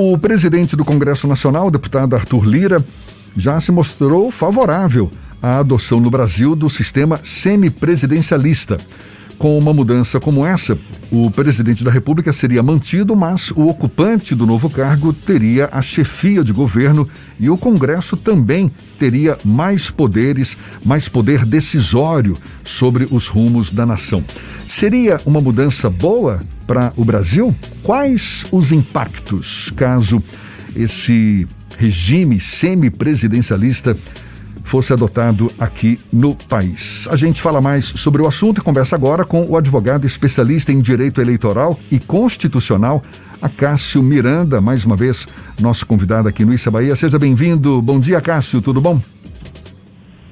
O presidente do Congresso Nacional, deputado Arthur Lira, já se mostrou favorável à adoção no Brasil do sistema semipresidencialista. Com uma mudança como essa, o presidente da República seria mantido, mas o ocupante do novo cargo teria a chefia de governo e o Congresso também teria mais poderes, mais poder decisório sobre os rumos da nação. Seria uma mudança boa para o Brasil? Quais os impactos caso esse regime semipresidencialista fosse adotado aqui no país. A gente fala mais sobre o assunto e conversa agora com o advogado especialista em direito eleitoral e constitucional, Acácio Miranda, mais uma vez nosso convidado aqui no Issa Bahia. Seja bem-vindo. Bom dia, Cássio, tudo bom?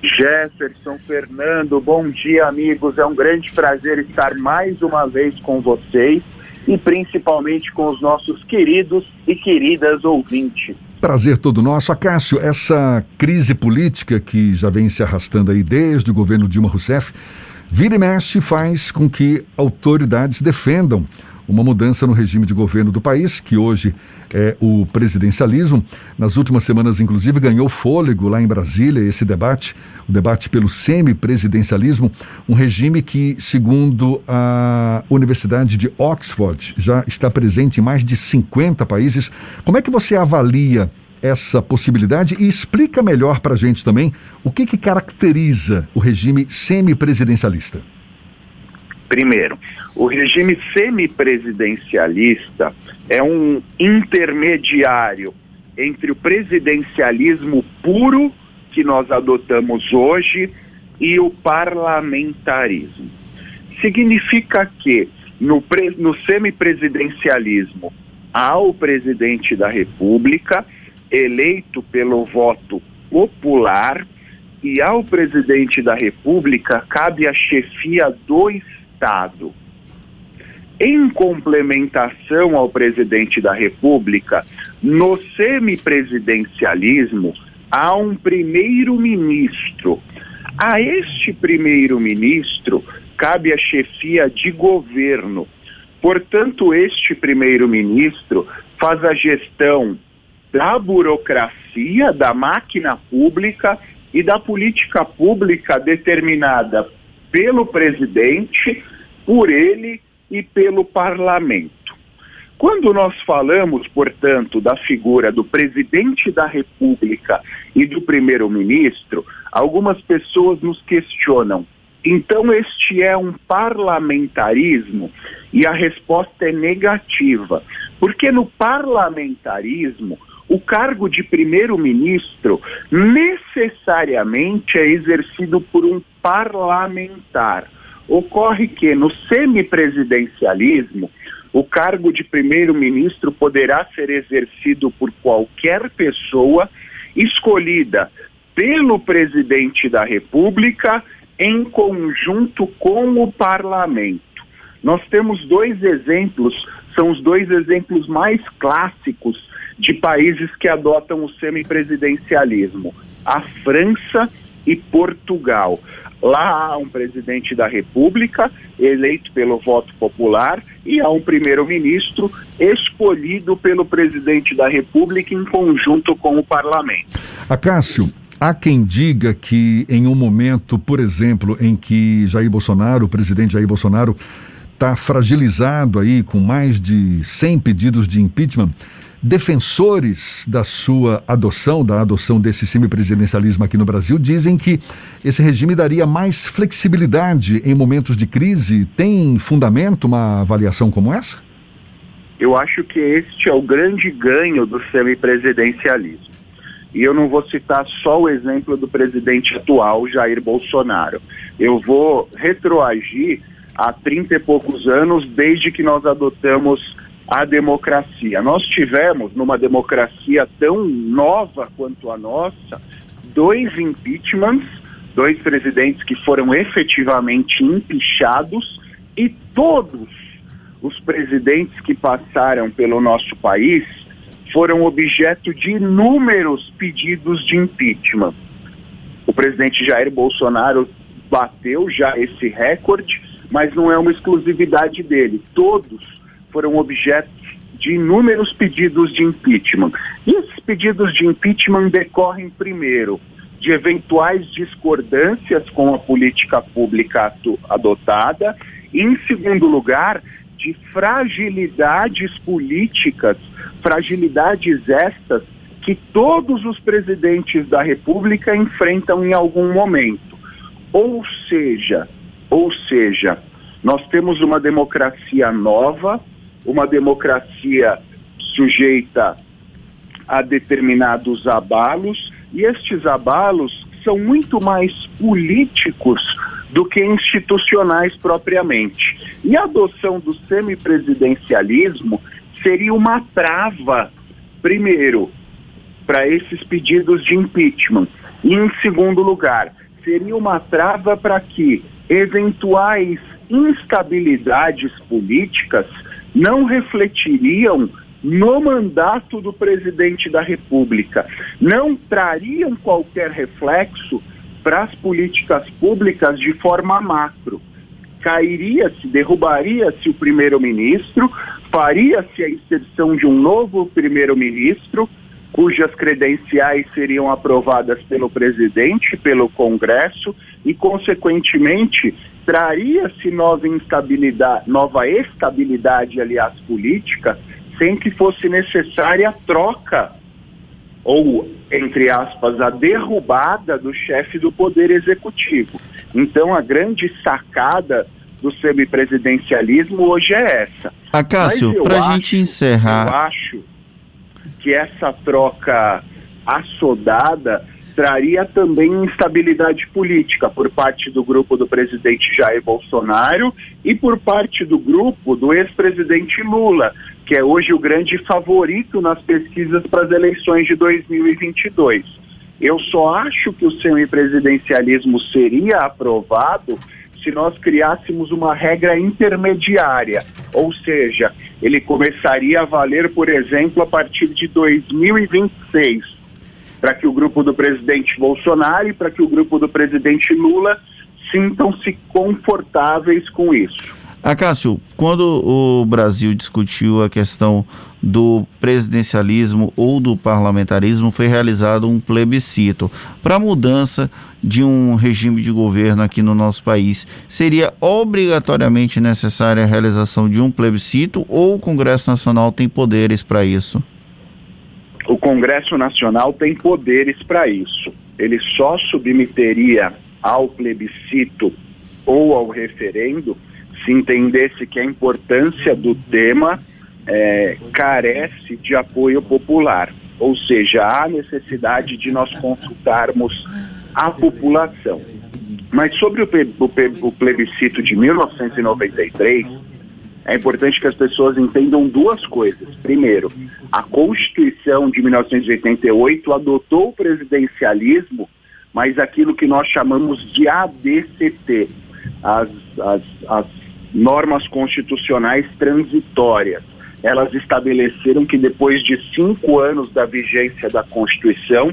Jefferson, Fernando, bom dia, amigos. É um grande prazer estar mais uma vez com vocês e principalmente com os nossos queridos e queridas ouvintes. Prazer todo nosso. Acácio, essa crise política que já vem se arrastando aí desde o governo Dilma Rousseff, vira e mexe faz com que autoridades defendam uma mudança no regime de governo do país, que hoje é o presidencialismo. Nas últimas semanas, inclusive, ganhou fôlego lá em Brasília esse debate, o debate pelo semipresidencialismo, um regime que, segundo a Universidade de Oxford, já está presente em mais de 50 países. Como é que você avalia essa possibilidade e explica melhor para a gente também o que, que caracteriza o regime semipresidencialista? Primeiro, o regime semipresidencialista é um intermediário entre o presidencialismo puro que nós adotamos hoje e o parlamentarismo. Significa que no, no semipresidencialismo há o presidente da República eleito pelo voto popular e ao presidente da República cabe a chefia do. Em complementação ao presidente da República, no semipresidencialismo, há um primeiro-ministro. A este primeiro-ministro cabe a chefia de governo. Portanto, este primeiro-ministro faz a gestão da burocracia, da máquina pública e da política pública determinada pelo presidente, por ele e pelo parlamento. Quando nós falamos, portanto, da figura do presidente da República e do primeiro-ministro, algumas pessoas nos questionam. Então, este é um parlamentarismo? E a resposta é negativa. Porque no parlamentarismo, o cargo de primeiro-ministro necessariamente é exercido por um parlamentar. Ocorre que no semipresidencialismo, o cargo de primeiro-ministro poderá ser exercido por qualquer pessoa escolhida pelo presidente da República em conjunto com o parlamento. Nós temos dois exemplos, são os dois exemplos mais clássicos de países que adotam o semipresidencialismo: a França e Portugal. Lá há um presidente da República eleito pelo voto popular e há um primeiro-ministro escolhido pelo presidente da República em conjunto com o parlamento. Acácio, há quem diga que em um momento, por exemplo, em que Jair Bolsonaro, o presidente Jair Bolsonaro, está fragilizado aí com mais de 100 pedidos de impeachment, defensores da sua adoção, da adoção desse semipresidencialismo aqui no Brasil, dizem que esse regime daria mais flexibilidade em momentos de crise. Tem fundamento uma avaliação como essa? Eu acho que este é o grande ganho do semipresidencialismo. E eu não vou citar só o exemplo do presidente atual, Jair Bolsonaro. Eu vou retroagir há 30 e poucos anos, desde que nós adotamos a democracia. Nós tivemos, numa democracia tão nova quanto a nossa, dois impeachments, dois presidentes que foram efetivamente empichados e todos os presidentes que passaram pelo nosso país foram objeto de inúmeros pedidos de impeachment. O presidente Jair Bolsonaro bateu já esse recorde, mas não é uma exclusividade dele. Todos foram objeto de inúmeros pedidos de impeachment. E esses pedidos de impeachment decorrem, primeiro, de eventuais discordâncias com a política pública adotada, e, em segundo lugar, de fragilidades políticas, fragilidades estas que todos os presidentes da República enfrentam em algum momento. Ou seja, ou seja, nós temos uma democracia nova, uma democracia sujeita a determinados abalos, e estes abalos são muito mais políticos do que institucionais propriamente. E a adoção do semipresidencialismo seria uma trava, primeiro, para esses pedidos de impeachment. E, em segundo lugar, seria uma trava para que eventuais instabilidades políticas não refletiriam no mandato do presidente da República, não trariam qualquer reflexo para as políticas públicas de forma macro. Cairia-se, derrubaria-se o primeiro-ministro, faria-se a inserção de um novo primeiro-ministro, cujas credenciais seriam aprovadas pelo presidente, pelo Congresso e, consequentemente, traria-se nova instabilidade, nova estabilidade, aliás, política, sem que fosse necessária a troca ou, entre aspas, a derrubada do chefe do Poder Executivo. Então, a grande sacada do semipresidencialismo hoje é essa. Acácio, para a gente encerrar. Eu acho que essa troca assodada traria também instabilidade política por parte do grupo do presidente Jair Bolsonaro e por parte do grupo do ex-presidente Lula, que é hoje o grande favorito nas pesquisas para as eleições de 2022. Eu só acho que o semipresidencialismo seria aprovado se nós criássemos uma regra intermediária, ou seja, ele começaria a valer, por exemplo, a partir de 2026 para que o grupo do presidente Bolsonaro e para que o grupo do presidente Lula sintam-se confortáveis com isso. Acácio, quando o Brasil discutiu a questão do presidencialismo ou do parlamentarismo, foi realizado um plebiscito para mudança de um regime de governo aqui no nosso país. Seria obrigatoriamente necessária a realização de um plebiscito ou o Congresso Nacional tem poderes para isso? O Congresso Nacional tem poderes para isso. Ele só submeteria ao plebiscito ou ao referendo se entendesse que a importância do tema é, carece de apoio popular. Ou seja, há necessidade de nós consultarmos a população. Mas sobre o, o, plebiscito de 1993, é importante que as pessoas entendam duas coisas. Primeiro, a Constituição de 1988 adotou o presidencialismo, mas aquilo que nós chamamos de ADCT, as, as, as normas constitucionais transitórias. Elas estabeleceram que depois de cinco anos da vigência da Constituição,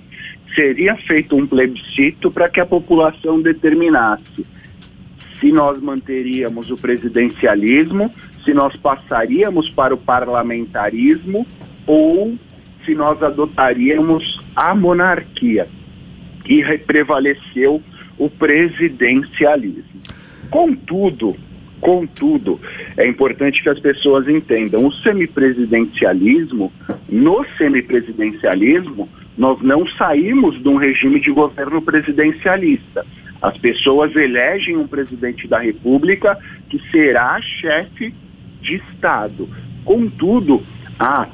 seria feito um plebiscito para que a população determinasse se nós manteríamos o presidencialismo, se nós passaríamos para o parlamentarismo ou se nós adotaríamos a monarquia. E prevaleceu o presidencialismo. Contudo, contudo, é importante que as pessoas entendam, o semipresidencialismo, no semipresidencialismo, nós não saímos de um regime de governo presidencialista. As pessoas elegem um presidente da República que será chefe de Estado. Contudo, há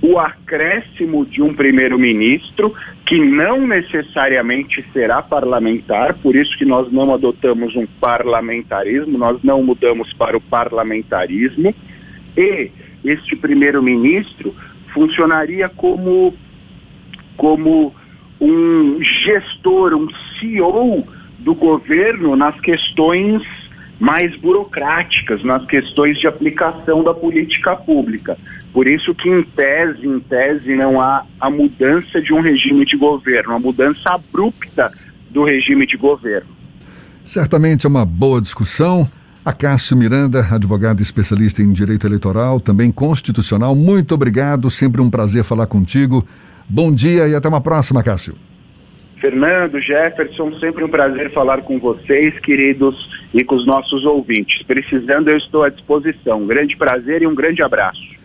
o acréscimo de um primeiro-ministro que não necessariamente será parlamentar, por isso que nós não adotamos um parlamentarismo, nós não mudamos para o parlamentarismo, e este primeiro-ministro funcionaria como, como um gestor, um CEO do governo nas questões mais burocráticas nas questões de aplicação da política pública. Por isso que em tese, em tese não há a mudança de um regime de governo, a mudança abrupta do regime de governo. Certamente é uma boa discussão. Cássio Miranda, advogado especialista em direito eleitoral, também constitucional. Muito obrigado, sempre um prazer falar contigo. Bom dia e até uma próxima, Cássio. Fernando, Jefferson, sempre um prazer falar com vocês, queridos, e com os nossos ouvintes. Precisando, eu estou à disposição. Um grande prazer e um grande abraço.